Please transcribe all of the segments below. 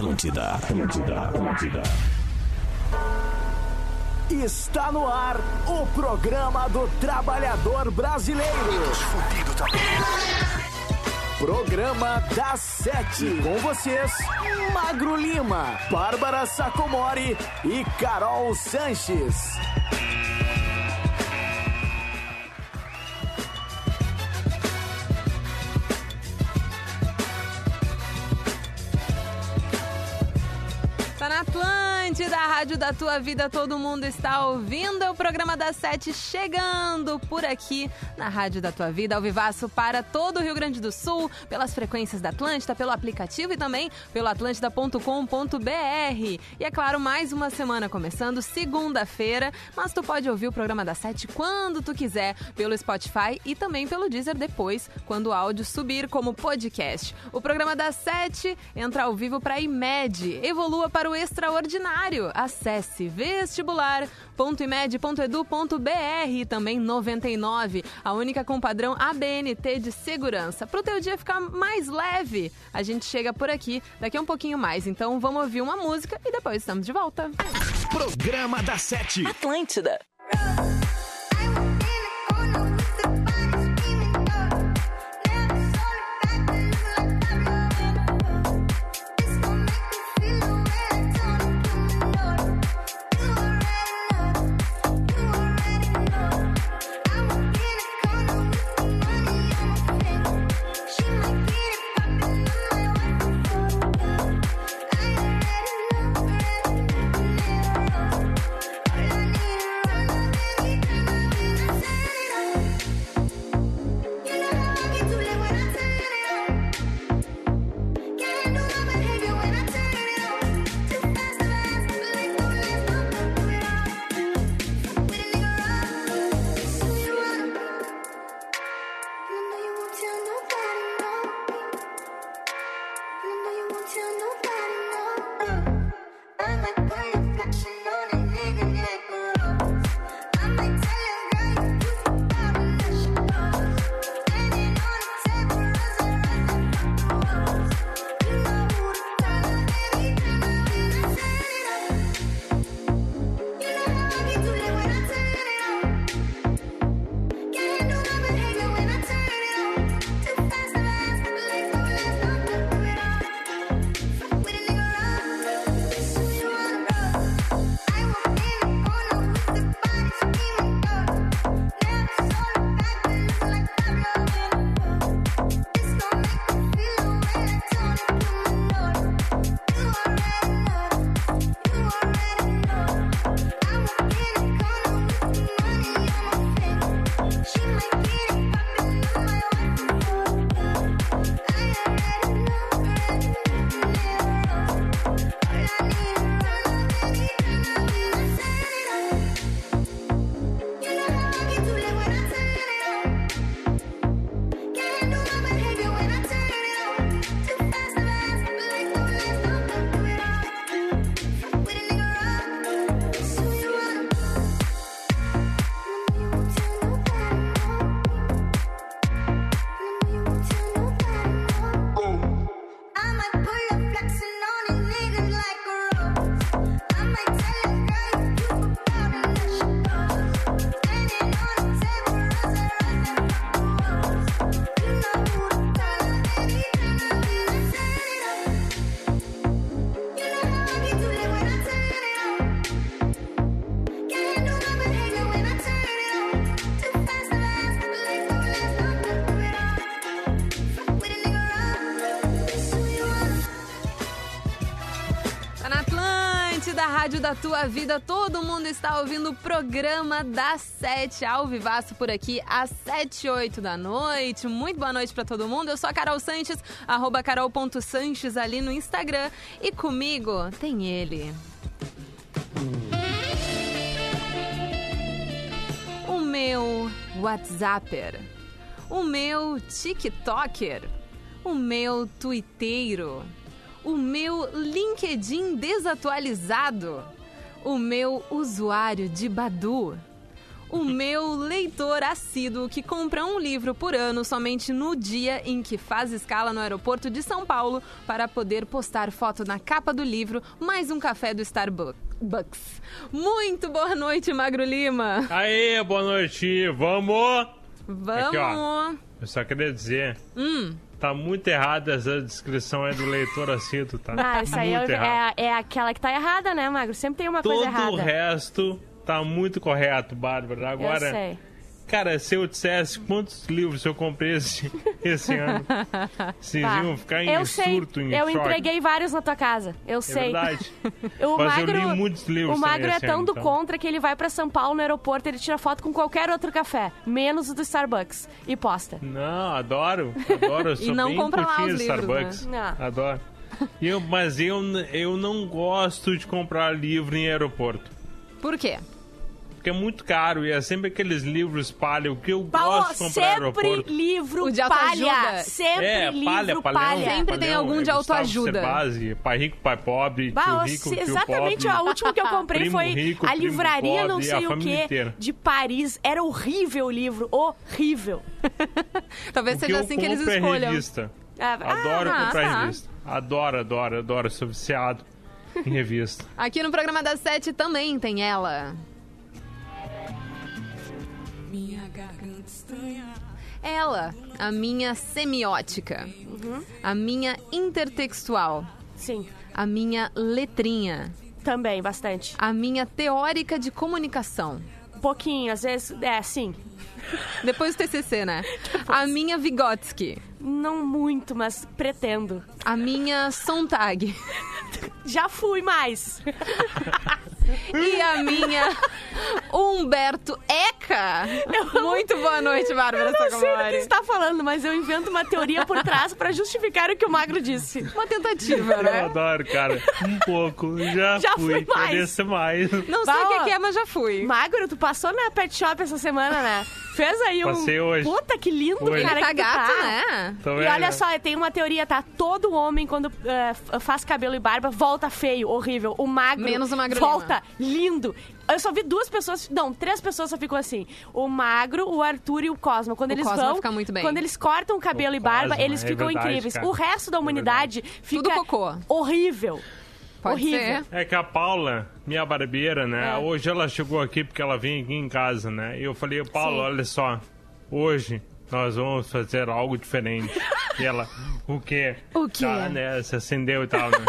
Atlântida, Atlântida, Atlântida. Está no ar o programa do trabalhador brasileiro. Programa das Sete. Com vocês, Magro Lima, Bárbara Sacomori e Carol Sanches. Rádio da tua vida, todo mundo está ouvindo. É o programa das sete chegando por aqui na rádio da tua vida, ao vivaço para todo o Rio Grande do Sul, pelas frequências da Atlântida, pelo aplicativo e também pelo atlântida.com.br. E é claro, mais uma semana começando, segunda-feira, mas tu pode ouvir o programa das sete quando tu quiser, pelo Spotify e também pelo Deezer depois, quando o áudio subir como podcast. O programa das sete entra ao vivo para a IMED. Evolua para o extraordinário. Acesse vestibular.imed.edu.br e também 99, a única com padrão ABNT de segurança. Para o teu dia ficar mais leve, a gente chega por aqui daqui a um pouquinho mais. Então vamos ouvir uma música e depois estamos de volta. Programa da Sete. Atlântida. Da tua vida. Todo mundo está ouvindo o programa das sete, ao vivaço por aqui, às sete e oito da noite. Muito boa noite para todo mundo. Eu sou a Carol Sanches, arroba carol.sanches ali no Instagram. E comigo tem ele. O meu WhatsApper. O meu TikToker. O meu Twitteiro o meu LinkedIn desatualizado, o meu usuário de Badu, o meu leitor assíduo que compra um livro por ano somente no dia em que faz escala no aeroporto de São Paulo para poder postar foto na capa do livro, mais um café do Starbucks. Muito boa noite, Magro Lima. Aê, boa noite, vamos! Vamos. Aqui, ó. Eu só queria dizer, Hum, tá muito errada essa descrição aí do leitor assíduo, tá? Ah, isso aí muito é, é, é aquela que tá errada, né, Magro? Sempre tem uma Todo coisa o errada. resto tá muito correto, Bárbara. Eu Agora, sei. Cara, se eu dissesse quantos livros eu comprei esse, esse ano, vocês Tá. iam ficar em eu sei, surto, em eu choque. entreguei vários na tua casa. Eu É sei. verdade. O Mas Magro, eu li muitos livros o Magro é tão ano, do então. contra que ele vai pra São Paulo no aeroporto, ele tira foto com qualquer outro café, menos o do Starbucks, e posta. Não, adoro, adoro. Sou não compra lá os livros, Starbucks. né? Não. Adoro. E Eu, mas eu, eu não gosto de comprar livro em aeroporto. por quê? Porque é muito caro e é sempre aqueles livros palha. O que eu Baú, gosto de comprar no sempre aeroporto. livro O de palha. autoajuda. Sempre É, livro palha, palha. Sempre tem algum de é autoajuda. Cerbasi, pai rico, pai pobre, Bah, tio rico, tio exatamente, pobre. a última que eu comprei foi rico, a livraria não pobre, sei a o que inteira. de Paris. Era horrível o livro, horrível. Talvez O que seja eu assim que eles é escolham. revista. Ah, Adoro ah, comprar tá. revista. Adoro, adoro, adoro. Sou viciado em revista. Aqui no programa das sete também tem ela. Ela, a minha semiótica, a minha intertextual, sim, a minha letrinha, também, bastante. a minha teórica de comunicação. Um pouquinho, às vezes, é, sim. Depois do TCC, né? A minha Vygotsky, Não muito, mas pretendo. a minha Sontag Já fui mais. e a minha Humberto Eca. Muito boa noite, Bárbara Eu não sei do que está falando, mas eu invento uma teoria por trás pra justificar o que o Magro disse. Uma tentativa, Eu né? adoro, cara. Um pouco. Já, Já fui. fui mais. Mais. Não sei Bah, o que é, mas já fui. Magro, tu passou na Pet Shop essa semana, né? Fez aí um... Passei hoje. Puta, que lindo, Hoje. cara, Tá que tu gato, tá. né? Tô E olha só, tem uma teoria, tá? Todo homem, quando f- faz cabelo e barba, volta feio, horrível. O magro, Menos o Magro volta lindo. Eu só vi duas pessoas, não, três pessoas só ficou assim. O Magro, o Arthur e o Cosmo. Quando O eles Cosmo vão, fica muito bem. quando eles cortam o cabelo O e barba, Cosmo, eles é ficam verdade, incríveis. cara. O resto da É humanidade fica Tudo cocô. horrível. Pode horrível. ser. É que a Paula, minha barbeira, né? É. Hoje ela chegou aqui porque ela vem aqui em casa, né? E eu falei, Paula, Sim. olha só. Hoje nós vamos fazer algo diferente. e ela, o quê? O quê? Tá, né? Se acendeu e tal, né?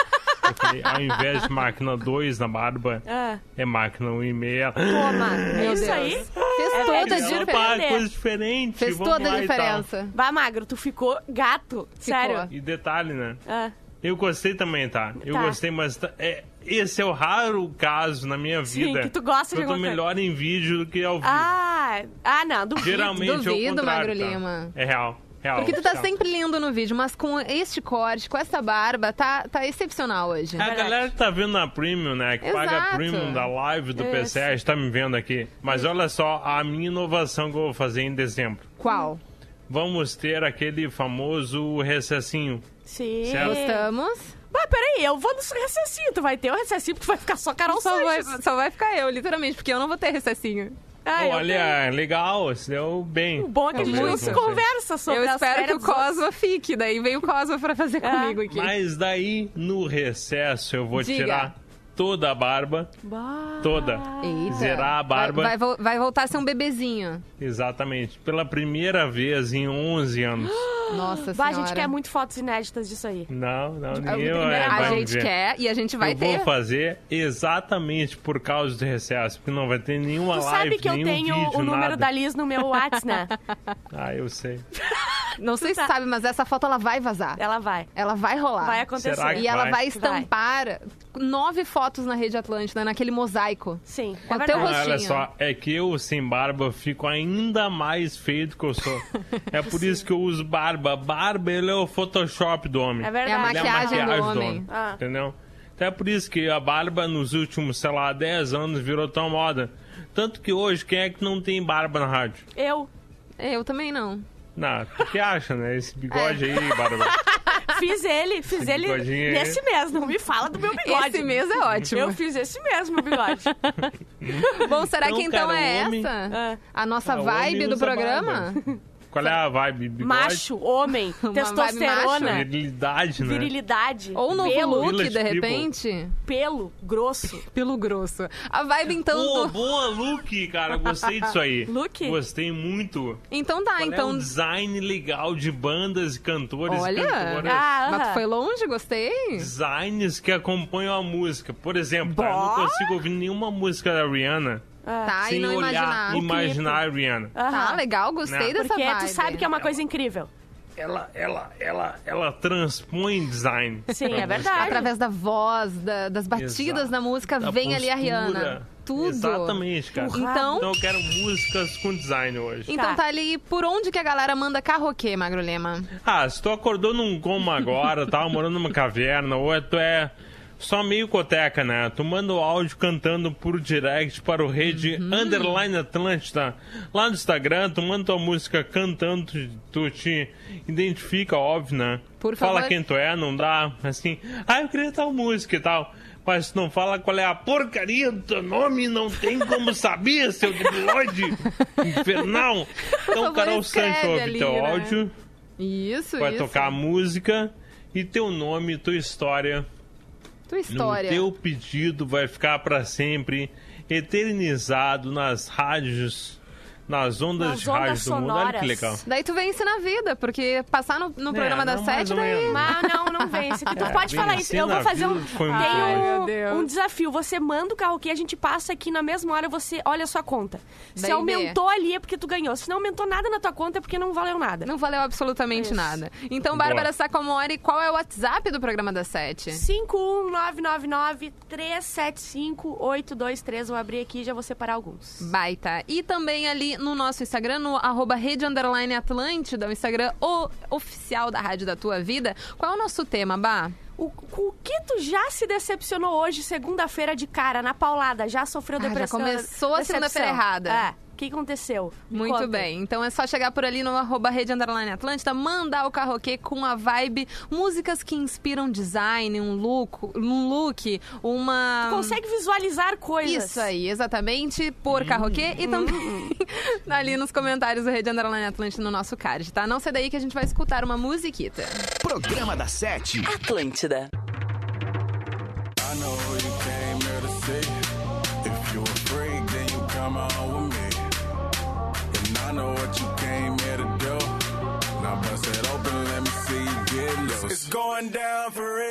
Eu falei, ao invés de máquina 2 na barba, Ah, é máquina 1,5. toma. Meu Isso Deus. aí. Fez É, toda é a diferença. coisa diferente. Fez vamos toda a e diferença. Vá, Magro, tu ficou gato. Sério. E detalhe, né? Ah, Eu gostei também, tá? Eu Tá. gostei, mas tá- é, esse é o raro caso na minha Sim, vida. que tu gosta de Eu tô melhor em vídeo do que ao vivo. ah, ah, não, duvido. Geralmente é o Duvido, contrário, Magro tá? Lima. É real. Real Porque tu tá real. sempre lindo no vídeo, mas com este corte, com essa barba, tá, tá excepcional hoje. A galera que tá vendo na Premium, né? Que paga a Exato. Premium da live do Isso. PCS, tá me vendo aqui. Mas olha só, a minha inovação que eu vou fazer em dezembro. Qual? Vamos ter aquele famoso recessinho. Sim. Certo. Gostamos. Mas peraí, eu vou no recessinho. Tu vai ter o recessinho porque tu vai ficar só Carol Só vai, só vai ficar eu, literalmente, porque eu não vou ter recessinho. Ah, Olha, legal, se deu bem. tenho. O bom é que a gente não se conversa sobre eu espero que o dos. Cosma fique, daí vem o Cosma pra fazer É. comigo aqui. Mas daí, no recesso, eu vou Diga. tirar toda a barba. Bah. Toda. Eita. Zerar a barba. Vai, vai vai voltar a ser um bebezinho. Exatamente. Pela primeira vez em 11 anos. Nossa Bah, a senhora. gente quer muito fotos inéditas disso aí. Não, não, ninguém primeira- vai, a vai gente ver. quer e a gente vai eu ter. vou fazer exatamente por causa do recesso, porque não vai ter nenhuma Tu live, sabe que eu tenho vídeo, o número nada. da Liz no meu WhatsApp, né? Ah, eu sei. Não sei se tá- sabe, mas essa foto ela vai vazar. Ela vai. Ela vai rolar. Vai acontecer. Será que E ela vai Vai. estampar nove fotos na Rede Atlântida, naquele mosaico. Sim, Com é o teu verdade. Não, olha rostinho. só, é que eu sem barba fico ainda mais feio do que eu sou. É por isso que eu uso barba. Barba, ele é o Photoshop do homem. É É a verdade. Ele é a maquiagem do maquiagem homem. Ah. Entendeu? Então é por isso que a barba nos últimos, sei lá, 10 anos virou tão moda. Tanto que hoje, quem é que não tem barba na rádio? Eu. Eu também não. Não, o que acha, né? Esse bigode É. aí, barba. Fiz ele, fiz Esse ele bigodinho aí. nesse mês. Não me fala do meu bigode. Esse mês é ótimo. Eu fiz esse mesmo, meu bigode. Bom, será Então, que então cara, é homem- essa? Ah. A nossa Ah, vibe do programa? Qual é a vibe? Bigode? Macho, homem, Uma testosterona, vibe Virilidade, né? virilidade, Ou novo pelo, look, de People. repente? pelo grosso. Pelo grosso. A vibe, então, Pô, do... boa look, cara. Gostei disso aí. Look? Gostei muito. Então tá, Qual é então... um design legal de bandas, cantores e Olha, cantoras. Ah, mas tu foi longe, gostei. Designs que acompanham a música. Por exemplo, tá, eu não consigo ouvir nenhuma música da Rihanna Tá, e sem não olhar imaginar. e imaginar a Rihanna. Tá, Aham. legal, gostei Não. dessa Porque vibe. tu sabe que é uma coisa incrível. Ela, ela, ela, ela transpõe design. Sim, é verdade. Através da voz, da- das batidas Exato. da música, Da vem ali a postura. Rihanna. Tudo. Exatamente, cara. Então, Então eu quero músicas com design hoje. então Tá. tá ali, por onde que a galera manda carroquê, Magro Lema? Ah, se tu acordou num coma agora, tava morando numa caverna, ou é- tu é só meio coteca, né? Tu manda o áudio cantando por direct para o rede Uhum. Underline Atlântida. Lá no Instagram, tu manda tua música cantando, tu, tu te identifica, óbvio, né? Por Fala favor. quem tu é, não dá assim, ah, eu queria tal música e tal. Mas tu não fala qual é a porcaria do teu nome, não tem como saber, seu debilóide infernal. Então, Carol Santos ouve ali, teu né? áudio Isso, vai isso. tocar a música e teu nome, tua história, Tua história. no teu pedido vai ficar para sempre eternizado nas rádios, nas ondas Nas de rádio do mundo. Olha que sonoras. legal. Daí tu vence na vida, porque passar no, no programa da É, sete, daí... Mas não, não vence. Tu É, pode falar isso. vencer Eu vou fazer um. Tem um, um desafio. Você manda o carro que a gente passa aqui na mesma hora, você olha a sua conta. Se Daí aumentou ali é porque tu ganhou. Se não aumentou nada na tua conta é porque não valeu nada. Não valeu absolutamente Isso. nada. Então. Bárbara Sacomori, qual é o WhatsApp do programa da Sete? 51999-375-823. Vou abrir aqui e já vou separar alguns. Baita. E também ali no nosso Instagram, no arroba Rede Underline Atlântida, o Instagram o- oficial da Rádio da Tua Vida. Qual é o nosso tema, Bá? O, o que tu já se decepcionou hoje, segunda-feira, de cara, na paulada? Já sofreu Ah, já depressão? começou a segunda-feira errada. É. O que aconteceu? Me Muito conta. bem. Então é só chegar por ali no arroba Rede Underline Atlântida, mandar o carroquê com a vibe, músicas que inspiram design, um look, um look uma... Consegue visualizar coisas. Isso aí, exatamente, por carroquê e também ali nos comentários do Rede Underline Atlântida no nosso card, tá? Não sai daí que a gente vai escutar uma musiquita. Programa da Sete. Atlântida. I know you came here to see. If you're a freak, then you come on with me. Know what you came here to do. Now bust it open, let me see you get loose. It's going down for real.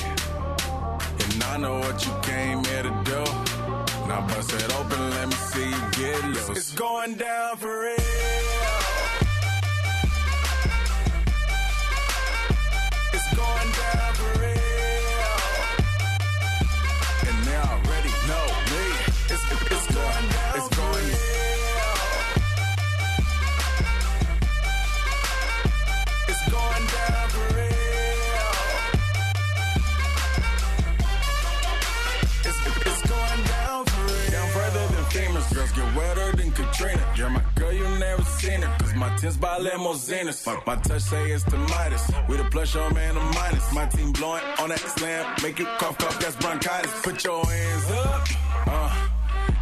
I know what you came here to do. Now bust it open, let me see you get loose. It's going down for real. It's going down for real. Wetter than Katrina. You're my girl, you never seen her. Cause my tins by limousines. Fuck my touch, say it's the Midas. We the plus, your man, the minus. My team blowing on that slam. Make you cough, cough, that's bronchitis. Put your hands up. Uh,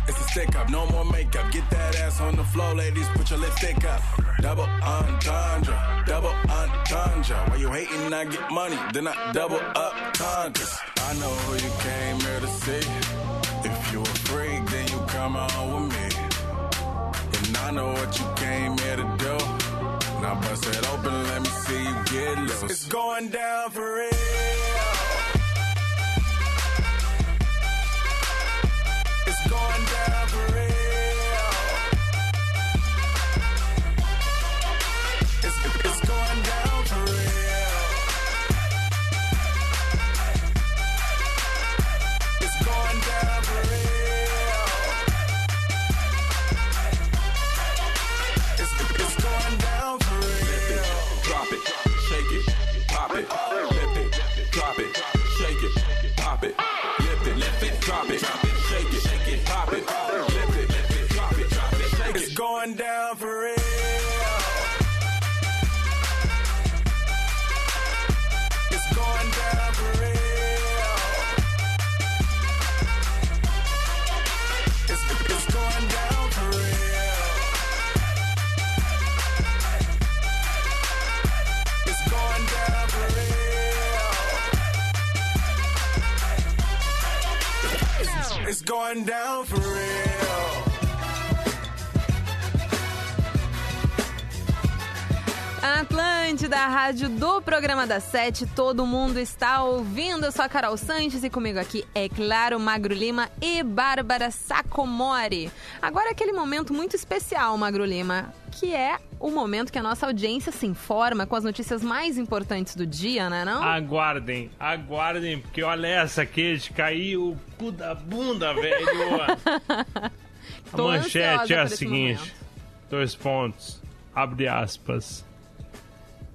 it's a stick up. No more makeup. Get that ass on the floor, ladies. Put your lipstick up. Double entendre, double entendre. Why you hating? I get money, then I double up conquers. I know who you came here to see. If you a freak, then you come on with me. I know what you came here to do. Now bust it open, let me see you get loose. It's going down for real. Going down for real. It's going down for real. It's, it's going down for real. It's going down for real. It's, it's going down for real. Atlântida, a rádio do programa da Sete, todo mundo está ouvindo. Eu sou a Carol Sanches e comigo aqui é claro Magro Lima e Bárbara Sacomori. Agora é aquele momento muito especial, Magro Lima, que é o momento que a nossa audiência se informa com as notícias mais importantes do dia, né não? Aguardem, aguardem, porque olha essa aqui de cair o cu da bunda, velho. a manchete é a seguinte: dois pontos, abre aspas.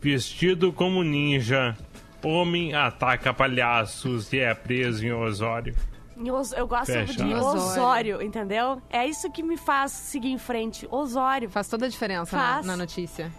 Vestido como ninja, homem ataca palhaços e é preso em Osório. Eu gosto Fecha. de Osório. Entendeu? É isso que me faz seguir em frente. Osório. Faz toda a diferença na, na notícia.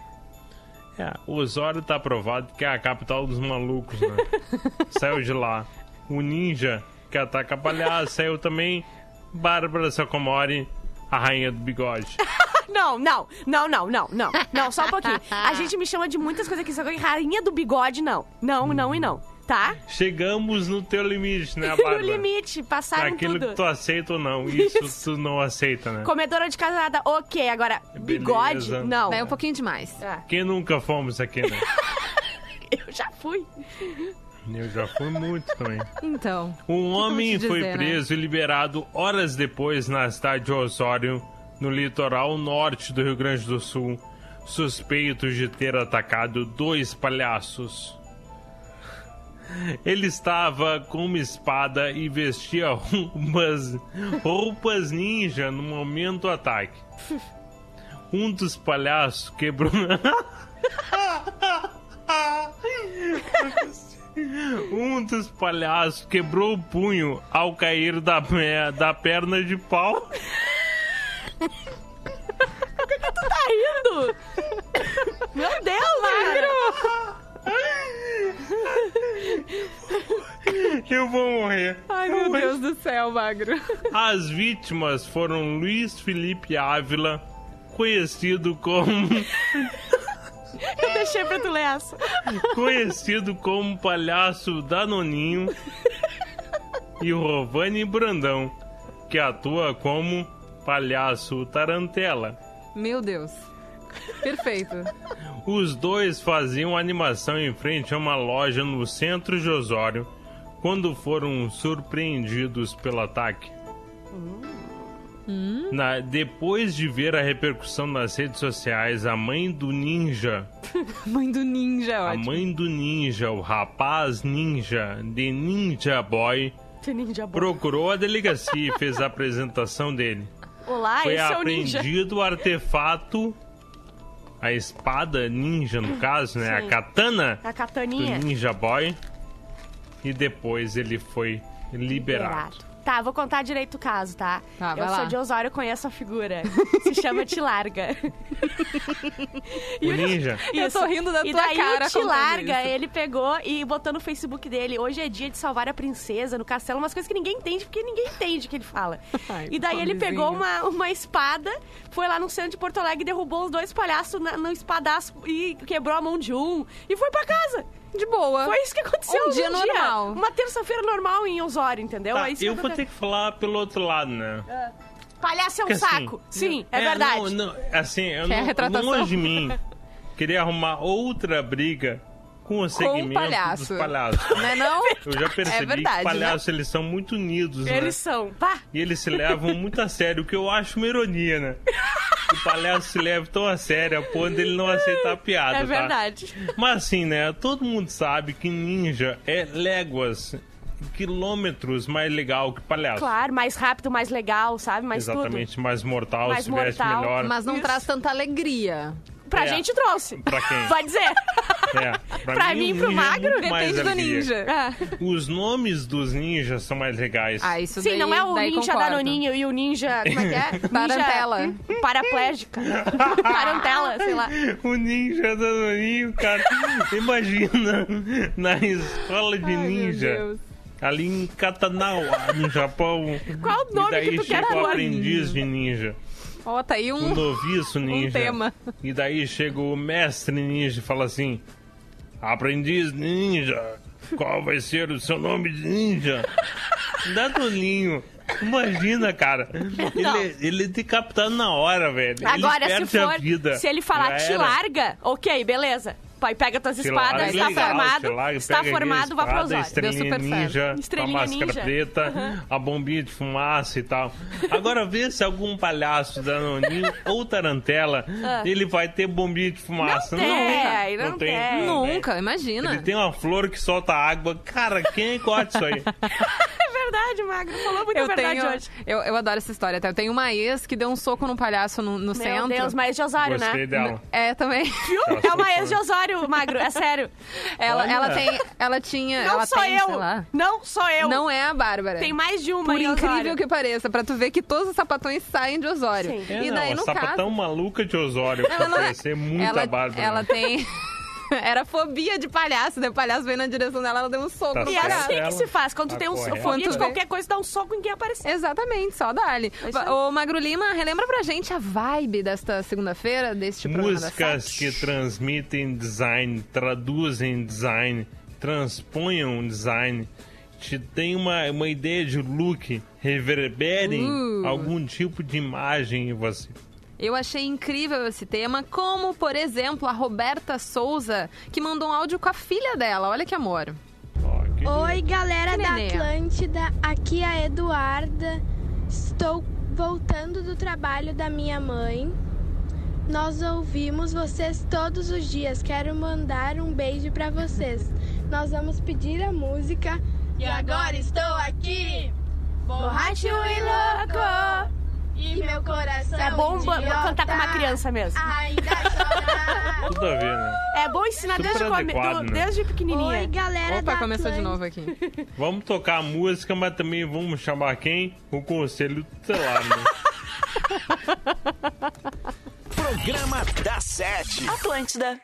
É, Osório tá provado que é a capital dos malucos, né? saiu de lá. O ninja que ataca palhaço saiu também. Bárbara Sacomori, a rainha do bigode. Não, não, não, não, não, não. Não, só um pouquinho. A gente me chama de muitas coisas aqui, só que rainha do bigode, não. Não, não e não. Tá? Chegamos no teu limite, né, no Bárbara? limite, passaram Aquilo tudo. que tu aceita ou não. Isso, tu não aceita, né? Comedora de casada, ok. Agora, bigode, Beleza. não. Daí um pouquinho demais. Ah, Quem nunca fomos aqui, né? eu já fui. Eu já fui muito também. Então. Um homem te foi dizer, né? preso e liberado horas depois na cidade de Osório, no litoral norte do Rio Grande do Sul, suspeito de ter atacado dois palhaços. Ele estava com uma espada e vestia roupas, roupas ninja no momento do ataque. Um dos palhaços quebrou. Um dos palhaços quebrou o punho ao cair da, da perna de pau. Tá rindo? Meu Deus, Magro! Eu vou morrer. Ai, meu Deus do céu, Magro. As vítimas foram Luiz Felipe Ávila, conhecido como Eu deixei pra tu ler essa. conhecido como palhaço Danoninho e Rovani Brandão, que atua como palhaço Tarantela. Meu Deus. Perfeito. Os dois faziam animação em frente a uma loja no centro de Osório quando foram surpreendidos pelo ataque. Na- depois de ver a repercussão nas redes sociais, a mãe do ninja, Mãe do ninja, a ótimo. mãe do ninja, o rapaz ninja de Ninja Boy, Que ninja bom. procurou a delegacia e fez a apresentação dele. Olá, Foi esse é o apreendido o artefato, a espada ninja no caso, né? Sim. A katana A do kataninha. Ninja Boy. E depois ele foi liberado. Tá, vou contar direito o caso, tá? Tá, eu vai sou lá. de Osório, conheço a figura. Se chama Te Larga. O ninja. Eu tô rindo da e tua daí cara o Te contando Larga, isso. ele pegou e botou no Facebook dele, hoje é dia de salvar a princesa no castelo, umas coisas que ninguém entende, porque ninguém entende o que ele fala. Ai, e daí ele pegou uma, uma espada, foi lá no centro de Porto Alegre, derrubou os dois palhaços na- no espadaço e quebrou a mão de um e foi pra casa. De boa. Foi isso que aconteceu Um dia normal. Uma terça-feira normal em Osório, entendeu? Tá, É isso eu vou ter que falar pelo outro lado, né? Palhaço é um Porque, assim, saco. Sim, é, verdade. Não, não, assim, eu Quer a não, longe de mim queria arrumar outra briga com o segmento palhaço. dos palhaços. Não é não? Eu já percebi É verdade, que palhaços eles são muito unidos, né? Eles são. Pá, E eles se levam muito a sério, o que eu acho uma ironia, né? O palhaço se leva tão a sério a ponto dele não aceitar a piada, é tá? verdade. Mas assim, né? Todo mundo sabe que ninja é léguas, quilômetros mais legal que palhaço. Claro, mais rápido, mais legal, sabe? Mais Exatamente, mais mortal, Mais se veste mortal. melhor. Mas não Isso. traz tanta alegria. Pra É. gente trouxe. Pra quem? Vai dizer. É, Pra mim, o pro magro, Depende do ninja. Ah. Os nomes dos ninjas são mais legais. Ah, isso Sim, daí, não é o ninja concordo. danoninho e o ninja... Como é que é? Ninja Tarantela. Paraplégica. Tarantela, sei lá. O ninja danoninho, cara. Imagina na escola de Ai, meu ninja. Deus. Ali em Katanawa, no Japão. Qual o nome e daí que tu quer aprendiz de ninja. Ó, tá aí O um... noviço ninja. tema. E daí chega o mestre ninja e fala assim: Aprendiz ninja, qual vai ser o seu nome de ninja? Danoninho. Imagina, cara. Ele, ele te captar na hora, velho. Agora, ele se for... vida. Se ele falar te larga, ok, beleza. Pai, pega tuas espadas, está formado, está formado, vá pro espada, Osório. Deu Estrelinha super certo. ninja, Estrelinha a máscara ninja. preta, a bombinha de fumaça e tal. Agora vê se algum palhaço danoninho ou tarantela, ele vai ter bombinha de fumaça. Ah. Não tem, não tem. Nunca, imagina. Ele tem uma flor que solta água. Cara, quem gosta disso aí? É verdade, Magro. Falou muita Eu verdade tenho, hoje. eu, eu adoro essa história. até. Eu tenho uma ex que deu um soco num palhaço no, no Meu centro. Deus, mas de Osório, Gostei né? dela. É, também. Viu? É uma ex de Osório, Magro, é sério. Ela, Olha. ela tem. Ela tinha. Não ela sou tem, eu. sei lá. Não sou eu. Não é a Bárbara. Tem mais de uma Por em incrível Osório. que pareça, pra tu ver que todos os sapatões saem de Osório. Sim. É, E não, daí, a no sapatão caso. maluca de Osório. Ela Pra não é- muita ela, Bárbara. ela tem. Era fobia de palhaço, daí o palhaço veio na direção dela, ela deu um soco Tá no E é assim que se faz. Quando tu tá tem um fobia de qualquer coisa, dá um soco em quem aparecer. Exatamente, só dá-lhe. É. Ô, Magro Lima, relembra pra gente a vibe desta segunda-feira, deste programa da Músicas que transmitem design, traduzem design, transponham design, te tem uma, uma ideia de look, reverberem Uh. algum tipo de imagem em você. Eu achei incrível esse tema, como, por exemplo, a Roberta Souza, que mandou um áudio com a filha dela. Olha que amor. Oi, galera Que da. Atlântida. Aqui é a Eduarda. Estou voltando do trabalho da minha mãe. Nós ouvimos vocês todos os dias. Quero mandar um beijo pra vocês. Nós vamos pedir a música. E agora estou aqui, borracho e louco. E meu coração. É bom bo- idiota cantar com uma criança mesmo. Ainda chora. Tudo a ver, né? É bom ensinar Super desde, come- adequado, do- né? desde pequenininha. Oi, galera Opa, começou de novo aqui. Vamos tocar a música, mas também vamos chamar quem? O Conselho Tutelar, né? Programa da Sete. Atlântida.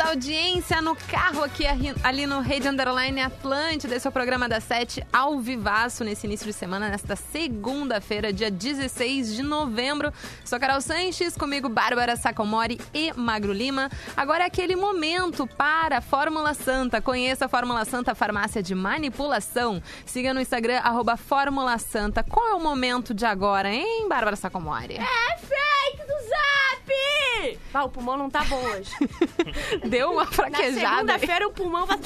Da audiência no carro aqui ali no Rede Underline Atlântida. Esse é o programa da Sete ao vivaço nesse início de semana, nesta segunda-feira, dia 16 de novembro. Sou Carol Sanches, comigo Bárbara Sacomori e Magro Lima. Agora é aquele momento para Fórmula Santa. Conheça a Fórmula Santa Farmácia de Manipulação. Siga no Instagram, arroba Fórmula Santa. Qual é o momento de agora, hein, Bárbara Sacomori? É! Ah, o pulmão não tá bom hoje. Deu uma Na fraquejada. segunda-feira o pulmão vai...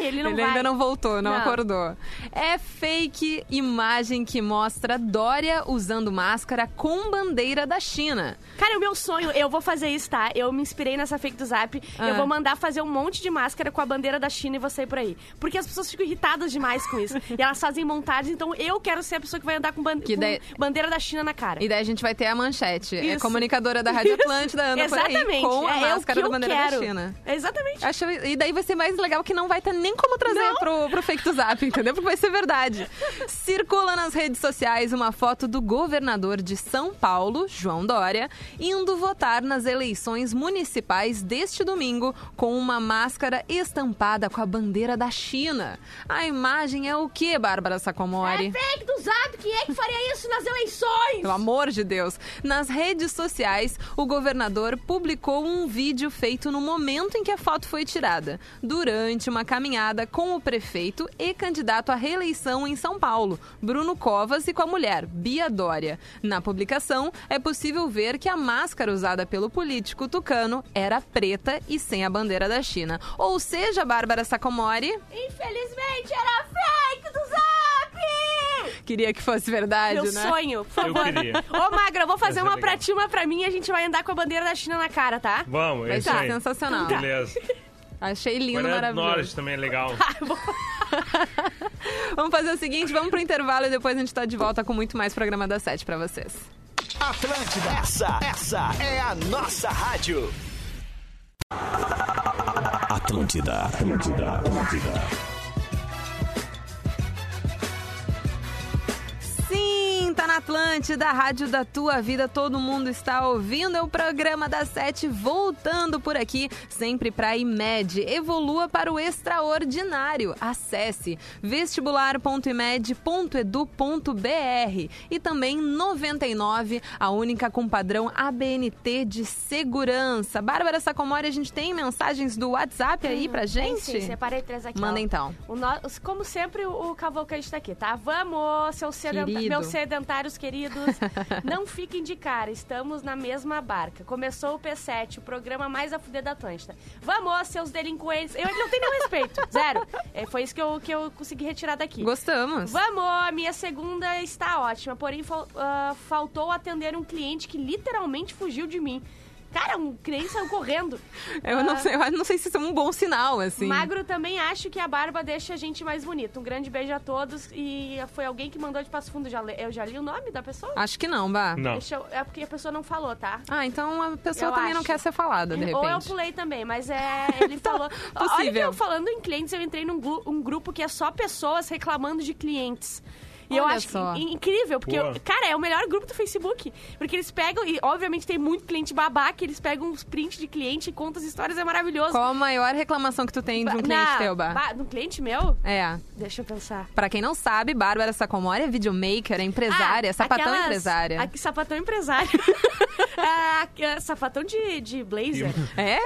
Ele não Ele vai. ainda não voltou, não, Não. acordou. É fake imagem que mostra Dória usando máscara com bandeira da China. Cara, é o meu sonho, eu vou fazer isso, tá? Eu me inspirei nessa fake do Zap. Ah. Eu vou mandar fazer um monte de máscara com a bandeira da China e sair por aí. Porque as pessoas ficam irritadas demais com isso. e elas fazem montagens, então eu quero ser a pessoa que vai andar com, ban- com daí- bandeira da China na cara. E daí a gente vai ter a manchete. É Isso. comunicadora da Rádio. Atlântida, anda por aí Exatamente. com a é máscara o que da bandeira quero. da China. Exatamente. Acho, e daí vai ser mais legal que não vai ter nem como trazer pro, pro fake do zap, entendeu? Porque vai ser verdade. Circula nas redes sociais uma foto do governador de São Paulo, João Dória, indo votar nas eleições municipais deste domingo com uma máscara estampada com a bandeira da China. A imagem é o que, Bárbara Sacomori? É fake do Zap, quem é que faria isso nas eleições? Pelo amor de Deus. Nas redes sociais, o governador publicou um vídeo feito no momento em que a foto foi tirada, durante uma caminhada com o prefeito e candidato à reeleição em São Paulo, Bruno Covas, e com a mulher, Bia Dória. Na publicação, é possível ver que a máscara usada pelo político tucano era preta e sem a bandeira da China. Ou seja, Bárbara Sacomori, Infelizmente era fake do Zap! queria que fosse verdade, Meu né? sonho, por Eu favor. queria. Ô, Magra, eu vou fazer ser uma pra legal. ti, uma pra mim e a gente vai andar com a bandeira da China na cara, tá? Vamos, é Vai isso ser aí. sensacional. Beleza. Achei lindo, Coreia do maravilhoso. Norte também é legal. Vamos fazer o seguinte, vamos pro intervalo e depois a gente tá de volta com muito mais programa das sete pra vocês. Atlântida, essa, essa é a nossa rádio. Atlântida, Atlântida, Atlântida. Sim, tá na Atlântida, a rádio da tua vida, todo mundo está ouvindo. É o programa das sete voltando por aqui, sempre pra IMED. Evolua para o extraordinário. Acesse vestibular.imed.edu.br e também 99, a única com padrão ABNT de segurança. Bárbara Sacomori, a gente tem mensagens do WhatsApp aí pra Tem gente? sim, separei três aqui. Manda ó. então. O no- Como sempre, o, Cavalcante tá aqui, tá? Vamos, sedenta- Querido. meus sedentários queridos. não fiquem de cara, estamos na mesma barca. Começou o P7, o programa mais a fuder da Atlântida. Vamos, seus delinquentes. Eu não tenho nenhum respeito, zero. É, foi isso que eu, que eu consegui retirar daqui. Gostamos. Vamos, a minha segunda está ótima, porém fal- ah, faltou atender um cliente que literalmente fugiu de mim. Cara, um cliente saiu correndo. Eu não, Ah, sei, eu não sei se isso é um bom sinal, assim. Magro também acho que a barba deixa a gente mais bonito. Um grande beijo a todos. E foi alguém que mandou de Passo Fundo. Já le- eu já li o nome da pessoa? Acho que não, Bah. Não. Deixa eu- é porque a pessoa não falou, tá? Ah, então a pessoa Eu também não acho. quer ser falada, de repente. Ou eu pulei também, mas é. Ele falou. Olha que possível. eu falando em clientes, eu entrei num um grupo que é só pessoas reclamando de clientes. E eu Olha acho só. incrível, porque, eu- cara, é o melhor grupo do Facebook. Porque eles pegam, e obviamente tem muito cliente babaca, eles pegam uns prints de cliente e contam as histórias, é maravilhoso. Qual a maior reclamação que tu tem de um Ba- cliente na- teu, ba- De um cliente meu? É. Deixa eu pensar. Pra quem não sabe, Bárbara Sacomori é videomaker, é empresária, Ah, sapatão aquelas- empresária. Aqui, sapatão empresário. Ah, é, sapatão de, de blazer. É?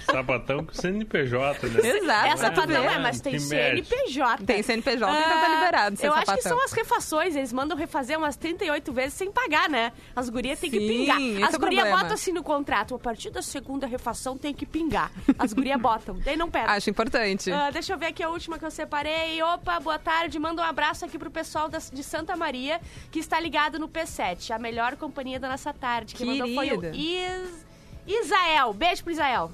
Sapatão com CNPJ, né? Exato. É sapatão, é, mas tem. CNPJ. Tem CNPJ, então tá Ah, liberado ser Eu acho que são as refações, eles mandam refazer umas 38 vezes sem pagar, né? As gurias têm que pingar. esse As é gurias botam assim no contrato, a partir da segunda refação tem que pingar. As gurias botam, daí não pega. Acho importante. Ah, deixa eu ver aqui a última que eu separei. Opa, boa tarde. Manda um abraço aqui pro pessoal das- de Santa Maria, que está ligado no P7, a melhor companhia da nossa tarde. Quem mandou foi o Querida. Is... Isael. Beijo pro Isael.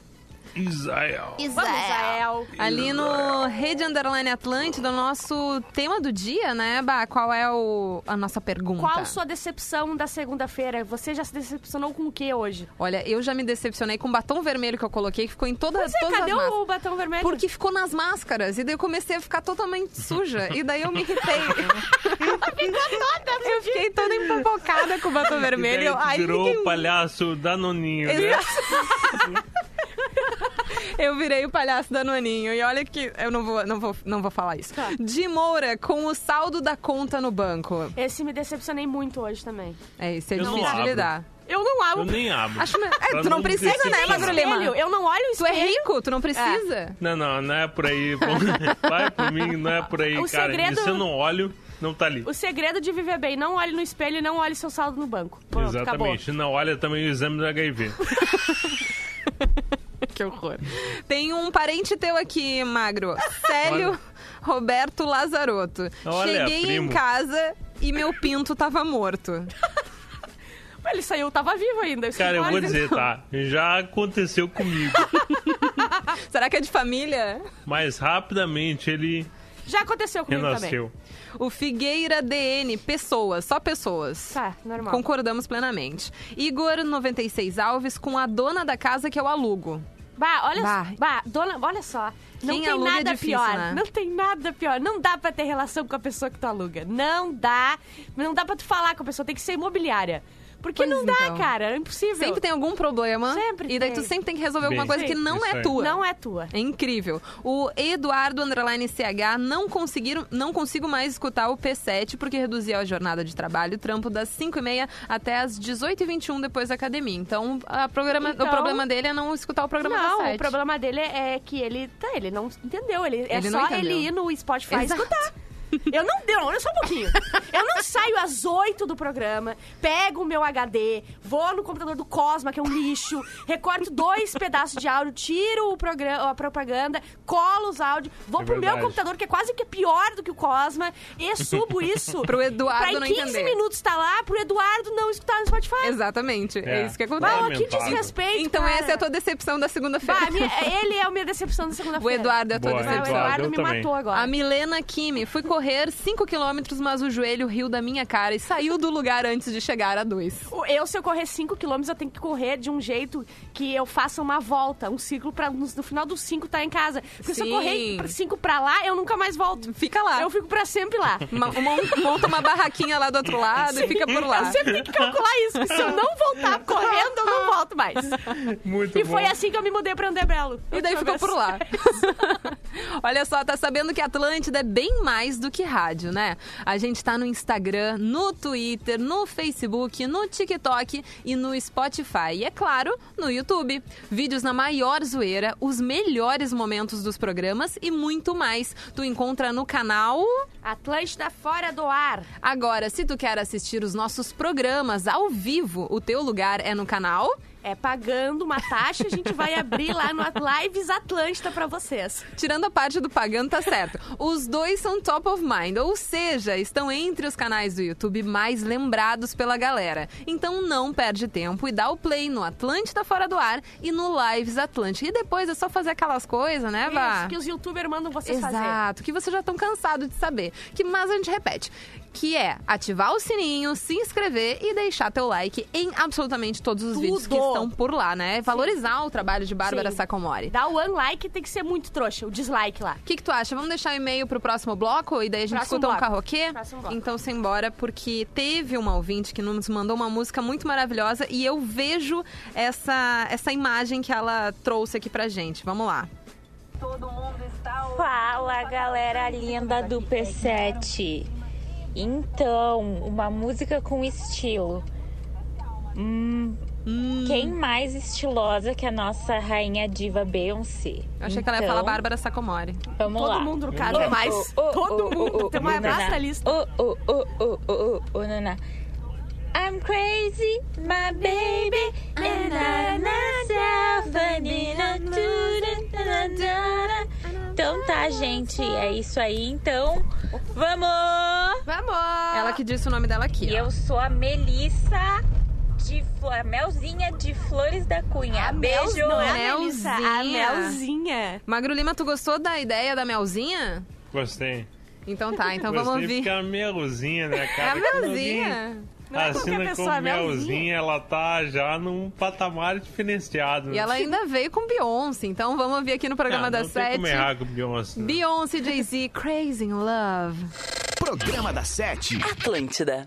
Israel. Isael. Ali no Rede Underline Atlântida, o nosso tema do dia, né, Bah? Qual é o, a nossa pergunta? Qual sua decepção da segunda-feira? Você já se decepcionou com o que hoje? Olha, eu já me decepcionei com o batom vermelho que eu coloquei, que ficou em toda, Pois é, todas cadê as máscaras. o batom vermelho? Porque ficou nas máscaras. E daí eu comecei a ficar totalmente suja. E daí eu me irritei. eu fiquei toda empopocada com o batom vermelho. E daí Eu, virou fiquei... o palhaço Danoninho, né? Exato. Eu virei o palhaço da Noninho E olha que. Eu não vou, não vou, não vou falar isso. Tá. De Moura, com o saldo da conta no banco. Esse me decepcionei muito hoje também. É, isso é eu difícil de lidar. Eu não abro. Eu nem abro. Acho... É, tu não, não precisa, né, Magro Lima? Eu não olho o espelho. Tu é rico, tu não precisa. É. Não, não, não é por aí. Vai por mim, não é por aí, o cara. Segredo... Isso eu não olho. Não tá ali. O segredo de viver bem, não olhe no espelho e não olhe seu saldo no banco. Pronto, Exatamente. Acabou. Não olha também o exame do HIV que horror. Tem um parente teu aqui, magro. Célio Roberto Lazarotto. Olha, Cheguei primo. em casa e meu pinto tava morto. Mas ele saiu, tava vivo ainda. Cara, eu vou dizer, então. tá? Já aconteceu comigo. Será que é de família? Mas rapidamente ele. Já aconteceu comigo renasceu. também. O Figueira DN, pessoas, só pessoas. Tá, normal. Concordamos plenamente. Igor, 96 Alves, com a dona da casa que é eu alugo. Bah, olha, bah. Bah, dona, olha só. Não Quem tem é nada é difícil, pior. Né? Não tem nada pior. Não dá pra ter relação com a pessoa que tu aluga. Não dá. Não dá pra tu falar com a pessoa. Tem que ser imobiliária. Porque pois não dá, então. cara. É impossível. Sempre tem algum problema. Sempre. E daí tem. tu sempre tem que resolver Bem, alguma coisa que não é Isso é tua. Não é tua. É incrível. O Eduardo Underline CH não conseguiram, não consigo mais escutar o P7 porque reduzia a jornada de trabalho, trampo das 5h30 até as 18h21 depois da academia. Então, a programa, então, o problema dele é não escutar o programa não, Não, o problema dele é que ele, tá, ele não entendeu. Ele, é só entendeu. ele ir no Spotify Exato. escutar. Eu não, não, olha só um pouquinho. Eu não saio às 8 do programa, pego o meu HD, vou no computador do Cosma, que é um lixo, recorto dois pedaços de áudio, tiro o programa, a propaganda, colo os áudios, vou é pro meu computador, que é quase que pior do que o Cosma, e subo isso. pro Eduardo pra não 15 minutos tá lá, pro Eduardo não escutar no Spotify. Exatamente. É, é isso que acontece. Bah, que desrespeito, Então cara. essa é a tua decepção da segunda-feira. Ele é a minha decepção da segunda-feira. O Eduardo é a tua Boa, decepção. Eduardo, o Eduardo me também. matou agora. A Milena Kimi, fui correndo correr 5 quilômetros, mas o joelho riu da minha cara e saiu do lugar antes de chegar a 2. Eu, se eu correr 5 quilômetros, eu tenho que correr de um jeito que eu faça uma volta, um ciclo, pra no, final dos 5 estar tá em casa. Porque Sim. se eu correr 5 pra lá, eu nunca mais volto. Fica lá. Eu fico pra sempre lá. Monta uma barraquinha lá do outro lado Sim. e fica por lá. Eu sempre tenho que calcular isso, porque se eu não voltar correndo, eu não volto mais. Muito e bom. foi assim que eu me mudei pra Andebelo Belo. E daí ficou por lá. Olha só, tá sabendo que Atlântida é bem mais do que rádio, né? A gente está no Instagram, no Twitter, no Facebook, no TikTok e no Spotify. E é claro, no YouTube. Vídeos na maior zoeira, os melhores momentos dos programas e muito mais. Tu encontra no canal Atlântida Fora do Ar. Agora, se tu quer assistir os nossos programas ao vivo, o teu lugar é no canal é, pagando uma taxa, a gente vai abrir lá no Lives Atlântida para vocês. Tirando a parte do pagando, tá certo. Os dois são top of mind, ou seja, estão entre os canais do YouTube mais lembrados pela galera. Então não perde tempo e dá o play no Atlântida Fora do Ar e no Lives Atlântida. E depois é só fazer aquelas coisas, né, Vá? Isso, que os youtubers mandam vocês Exato, fazer. Exato, que vocês já estão cansados de saber. Que Mas a gente repete que é ativar o sininho, se inscrever e deixar teu like em absolutamente todos os Tudo. vídeos que estão por lá, né? Valorizar Sim. o trabalho de Bárbara Sacomore. Sacomori. Dá o one like tem que ser muito trouxa, o dislike lá. O que, que tu acha? Vamos deixar e-mail pro próximo bloco e daí a gente próximo escuta bloco. um carroquê? Então, se embora, porque teve uma ouvinte que nos mandou uma música muito maravilhosa e eu vejo essa, essa imagem que ela trouxe aqui pra gente. Vamos lá. Fala galera linda do P7. Então, uma música com estilo. Hum, Hum. Quem mais estilosa que a nossa rainha diva Beyoncé? Eu achei então, que ela ia falar então, Bárbara Sacomore. Vamos todo lá. Mundo no caso, oh, mais, oh, oh, todo mundo, tem mais. todo mundo. Tem uma vasta lista. Oh, oh, oh, oh, oh, Nana. I'm crazy, my baby, and I'm myself, então tá, gente, é isso aí. Então, vamos! Vamos! Ela que disse o nome dela aqui. Eu ó. sou a Melissa de a Melzinha de Flores da Cunha. A Mel- Beijo. não é a Melzinha. A Melzinha. Magro Lima, tu gostou da ideia da Melzinha? Gostei. Então tá, então Gostei vamos ouvir. porque é a melzinha, né, É cara? a Melzinha. Não é Assina pessoa, com é melzinha. melzinha, ela tá já num patamar diferenciado. E ela ainda veio com Beyoncé, então vamos ouvir aqui no programa não, das não tem sete. como errar com Beyoncé. né? Beyoncé Jay-Z, Crazy in Love. Programa da Sete. Atlântida.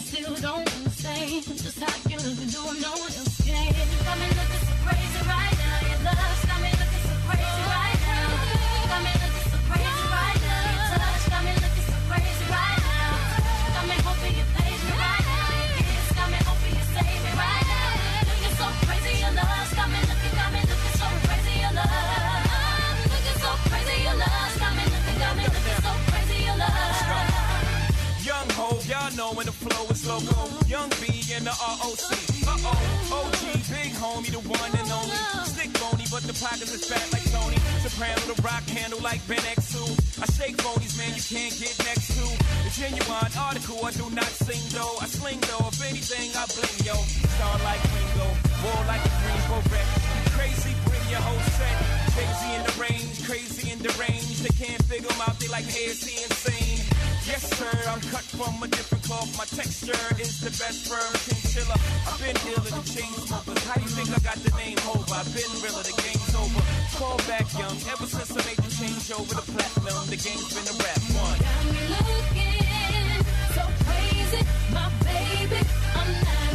Still don't understand just how you look doing no flow is loco. Young B and the ROC. Uh oh, OG, big homie, the one and only. Stick bony, but the pockets is fat like Tony. Soprano, the rock handle like Ben X2. I shake phonies, man, you can't get next to. The genuine article, I do not sing though. I sling though, if anything, I bling yo. Star like Ringo, war like a Greensboro wreck. Crazy, bring your whole set. Crazy in the range, crazy in the range. They can't figure 'em out, they like, hey, is he insane? Yes, sir, I'm cut from a different cloth. My texture is the best firm chinchilla. I've been dealing with chain smokers. How do you think I got the name over? I've been realer, the game's over. Fall back young, ever since I made the change over the platinum, the game's been a rap one. Got me looking so crazy, my baby. I'm not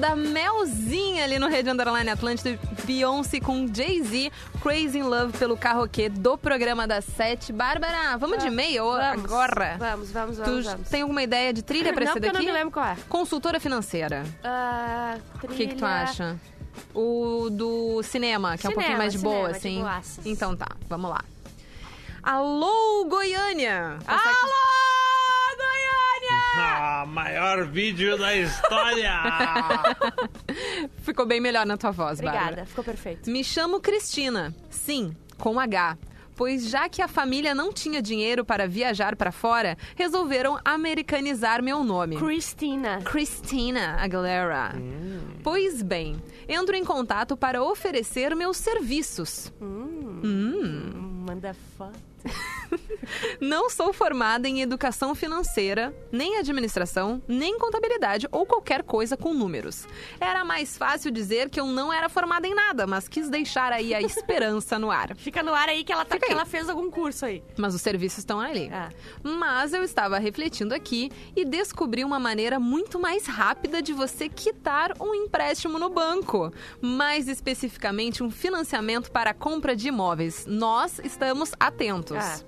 da Melzinha ali no Rede Underline Atlântida, Beyoncé com Jay-Z, Crazy in Love pelo carroquê do programa das sete. Bárbara, vamos de e-mail Vamos. agora? Vamos, vamos, Tu vamos. vamos. tem alguma ideia de trilha pra Não, esse porque eu daqui? não me lembro qual é. Consultora financeira. Ah, O que, que tu trilha- acha? O do cinema, que é um Cinema, pouquinho mais de boa, cinema, de assim. boaças. então tá, vamos lá. Alô, Goiânia! Alô, maior vídeo da história! Ficou bem melhor na tua voz, Bárbara. Obrigada, ficou perfeito. Me chamo Cristina. Sim, com H. Pois já que a família não tinha dinheiro para viajar para fora, resolveram americanizar meu nome. Cristina. Cristina Aguilera. Pois bem, entro em contato para oferecer meus serviços. Hum. Manda foto. Não sou formada em educação financeira, nem administração, nem contabilidade ou qualquer coisa com números. Era mais fácil dizer que eu não era formada em nada, mas quis deixar aí a esperança no ar. Fica no ar aí que ela, tá, que ela fez algum curso aí. Mas os serviços estão ali. Ah. Mas eu estava refletindo aqui e descobri uma maneira muito mais rápida de você quitar um empréstimo no banco. Mais especificamente, um financiamento para a compra de imóveis. Nós estamos atentos. Ah.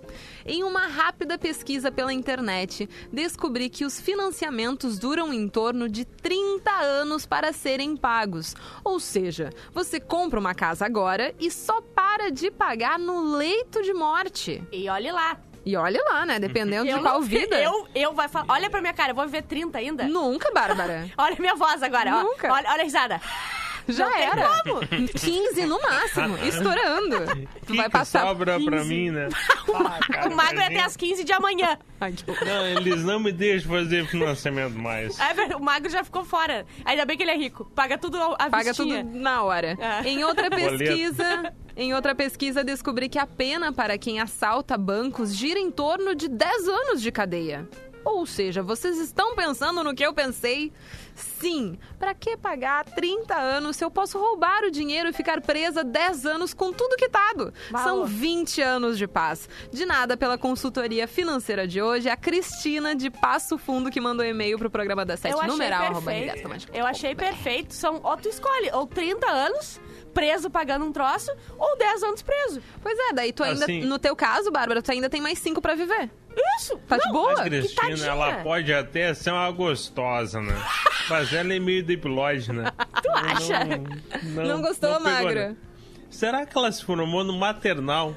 Em uma rápida pesquisa pela internet, descobri que os financiamentos duram em torno de 30 anos para serem pagos. Ou seja, você compra uma casa agora e só para de pagar no leito de morte. E olhe lá. E olha lá, né? Dependendo eu de qual não- vida. Eu, eu vai falar. Olha pra minha cara, eu vou viver 30 ainda. Nunca, Bárbara. Olha a minha voz agora, ó. Nunca. Olha, olha a risada. Já Não tem era. como. 15 no máximo, estourando. Tu que vai que passar. sobra pra mim, né? Ah, cara, o magro é até as 15 de amanhã. Ai, que horror. Não, eles não me deixam fazer financiamento mais. É verdade, o magro já ficou fora. Ainda bem que ele é rico. Paga tudo a Paga tudo na hora. É. Em outra pesquisa, em outra pesquisa descobri que a pena para quem assalta bancos gira em torno de 10 anos de cadeia. Ou seja, vocês estão pensando no que eu pensei? Sim. Pra que pagar 30 anos se eu posso roubar o dinheiro e ficar presa 10 anos com tudo quitado? São 20 anos de paz. De nada pela consultoria financeira de hoje, a Cristina de Passo Fundo que mandou e-mail pro programa da Sete Eu achei numeral perfeito. Eu achei perfeito. São, ou tu escolhe, ou 30 anos preso pagando um troço, ou 10 anos preso. Pois é, daí tu ainda, Assim- no teu caso, Bárbara, tu ainda tem mais 5 pra viver. Isso! Tá de boa? A Cristina, ela pode até ser uma gostosa, né? Mas ela é meio debilóide, né? Tu acha? Não, Não gostou, pegou, Magro? né? Será que ela se formou no maternal?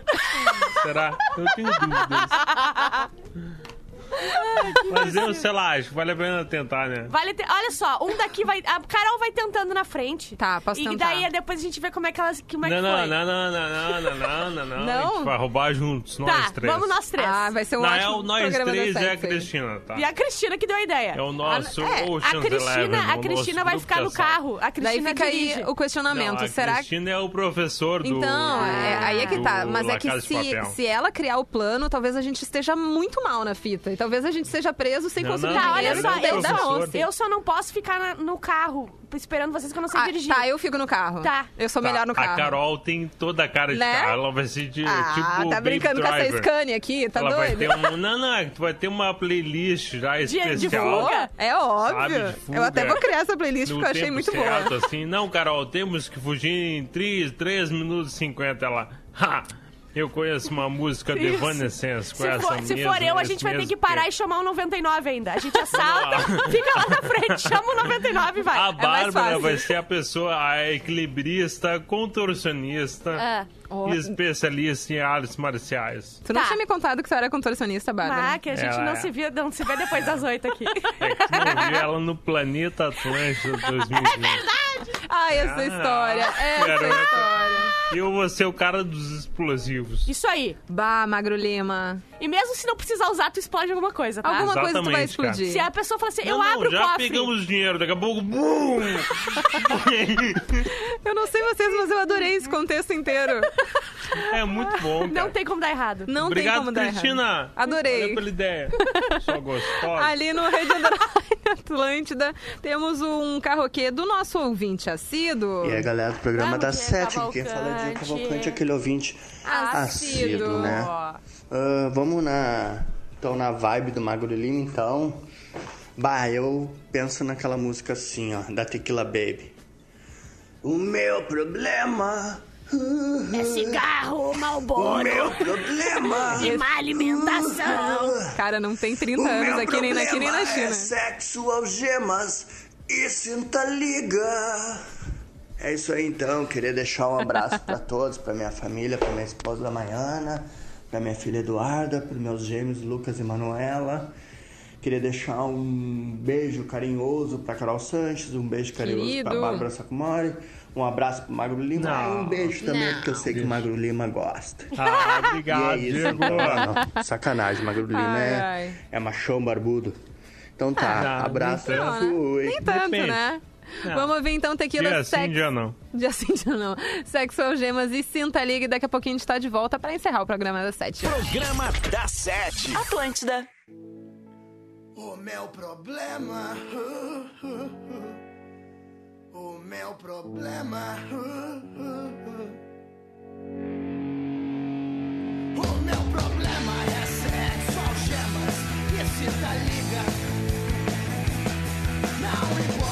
Será? Eu tenho dúvidas. Mas eu, sei lá, acho que vale a pena tentar, né? Vale ter- Olha só, um daqui vai. A Carol vai tentando na frente. Tá, posso E tentar. daí depois a gente vê como é que elas. Como é Não, que não, foi. não, não, não, não, não, não, não, não. Não? A gente vai roubar juntos, nós Tá, três. vamos nós três. Ah, vai ser um Não, ótimo é o nós programa três é a. Cristina, tá? E a Cristina que deu a ideia. É o nosso a, é, a Cristina, Eleven, a Cristina vai ficar no é carro. A Daí Cristina fica dirige. aí o questionamento. Não, a Será que. Cristina é o professor do... Então, é, aí é que tá. Mas é que se, se ela criar o plano, talvez a gente esteja muito mal na fita. E talvez a gente seja preso sem Não, conseguir não, Tá, olha só, é tempo eu. Eu só não posso ficar na- no carro esperando vocês que eu não sei Ah, dirigir. tá, eu fico no carro. Tá. Eu sou Tá, melhor no carro. A Carol tem toda a cara de Né? carro. Ela vai ser de, Ah, tipo tá brincando com essa. Scania aqui, tá ela doido? Vai ter um, não, não, tu vai ter uma playlist já de especial. fuga? É óbvio. De fuga. eu até vou criar essa playlist no porque eu achei muito certo, boa. assim. Não, Carol, temos que fugir em 3, 3 minutos e 50. Ela, ha! Eu conheço uma música de Isso. Evanescence com Se essa for, se for eu, a gente vai ter que parar tempo. e chamar o 99 ainda. A gente assalta, fica lá na frente, chama o 99 e vai. A mais Bárbara vai ser a pessoa, a equilibrista, contorcionista Ah. E especialista em artes marciais. Tu não Tá. tinha me contado que tu era contorcionista, Bárbara? Ah, que a gente Ela não, é. se via, não se vê depois das 8 aqui. É que tu não viu ela no Planeta Atlântida 2020. Ai, essa Ah, história, essa garota. história. Eu vou ser o cara dos explosivos. Isso aí. Bah, Magro Lima. E mesmo se não precisar usar, tu explode alguma coisa, tá? Alguma coisa tu vai Exatamente, cara. explodir. Se a pessoa falar assim, eu não, não, abro o já cofre. pegamos dinheiro, daqui a pouco. Bum! Eu não sei vocês, mas eu adorei esse contexto inteiro. É muito bom, cara. Não tem como dar errado. Não Obrigado, tem como dar errado. Cristina. Adorei. Valeu pela ideia. Só gostosa. Ali no Rede Atlântida, temos um carroquê do nosso ouvinte assíduo. E aí, galera do programa Vamos, da Diego Sete, quem fala é Diego Cavalcante. Cavalcante, aquele ouvinte Assíduo. assíduo, né? Ah, vamos na, então, na vibe do Magro Lima, então. Bah, eu penso naquela música assim, ó, da Tequila Baby. O meu problema... É cigarro, O malboro, meu problema... de má alimentação. Cara, não tem 30 O anos aqui nem na, aqui nem na China. É sexo, algemas e cinta liga. É isso aí então, queria deixar um abraço pra todos, pra minha família, pra minha esposa Maiana, pra minha filha Eduarda, pros meus gêmeos Lucas e Manuela. Queria deixar um beijo carinhoso pra Carol Sanches, um beijo carinhoso pra Bárbara Sacomori, um abraço pro Magro Lima Não. e um beijo também, porque eu sei que o Magro Lima gosta. Ah, E obrigado, é isso, Diego. mano. Sacanagem, Magro Lima Ai, é, ai. é machão barbudo. Então tá, Ah, abraço, nem tanto. fui. Nem tanto, Depende. né? Não. Vamos ouvir então Tequila Dia sim, dia não. Dia sim, dia não. Sexo, algemas e cinta liga. E daqui a pouquinho a gente tá de volta pra encerrar o programa das sete. Programa da Sete. Atlântida. O meu problema. uh, uh, uh. O meu problema. O meu problema é sexo, algemas e cita liga. Não importa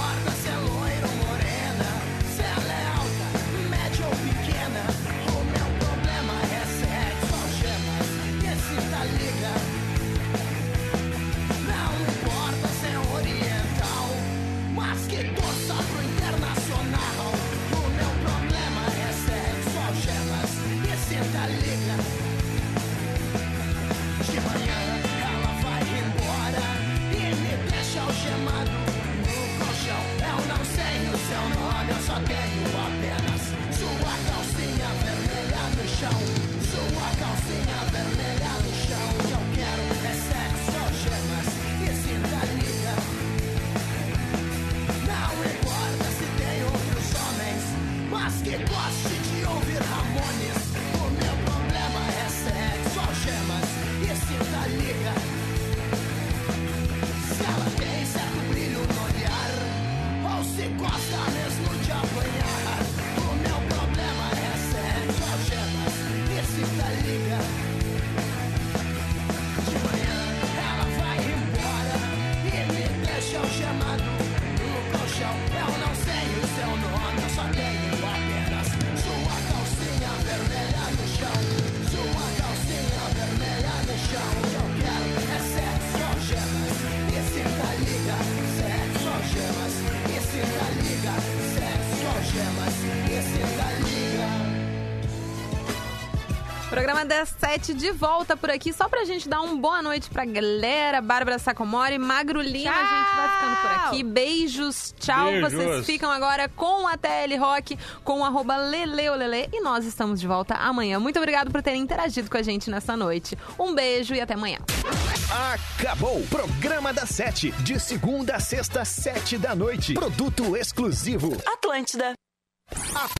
Programa das 7 de volta por aqui, só pra gente dar um boa noite pra galera. Bárbara Sacomori, Magro Lima, a gente vai ficando por aqui. Beijos, tchau. Beijos. Vocês ficam agora com a TL Rock, com o arroba Leleolele. E nós estamos de volta amanhã. Muito obrigado por terem interagido com a gente nessa noite. Um beijo e até amanhã. Acabou. Programa da Sete. De segunda a sexta, sete da noite. Produto exclusivo. Atlântida.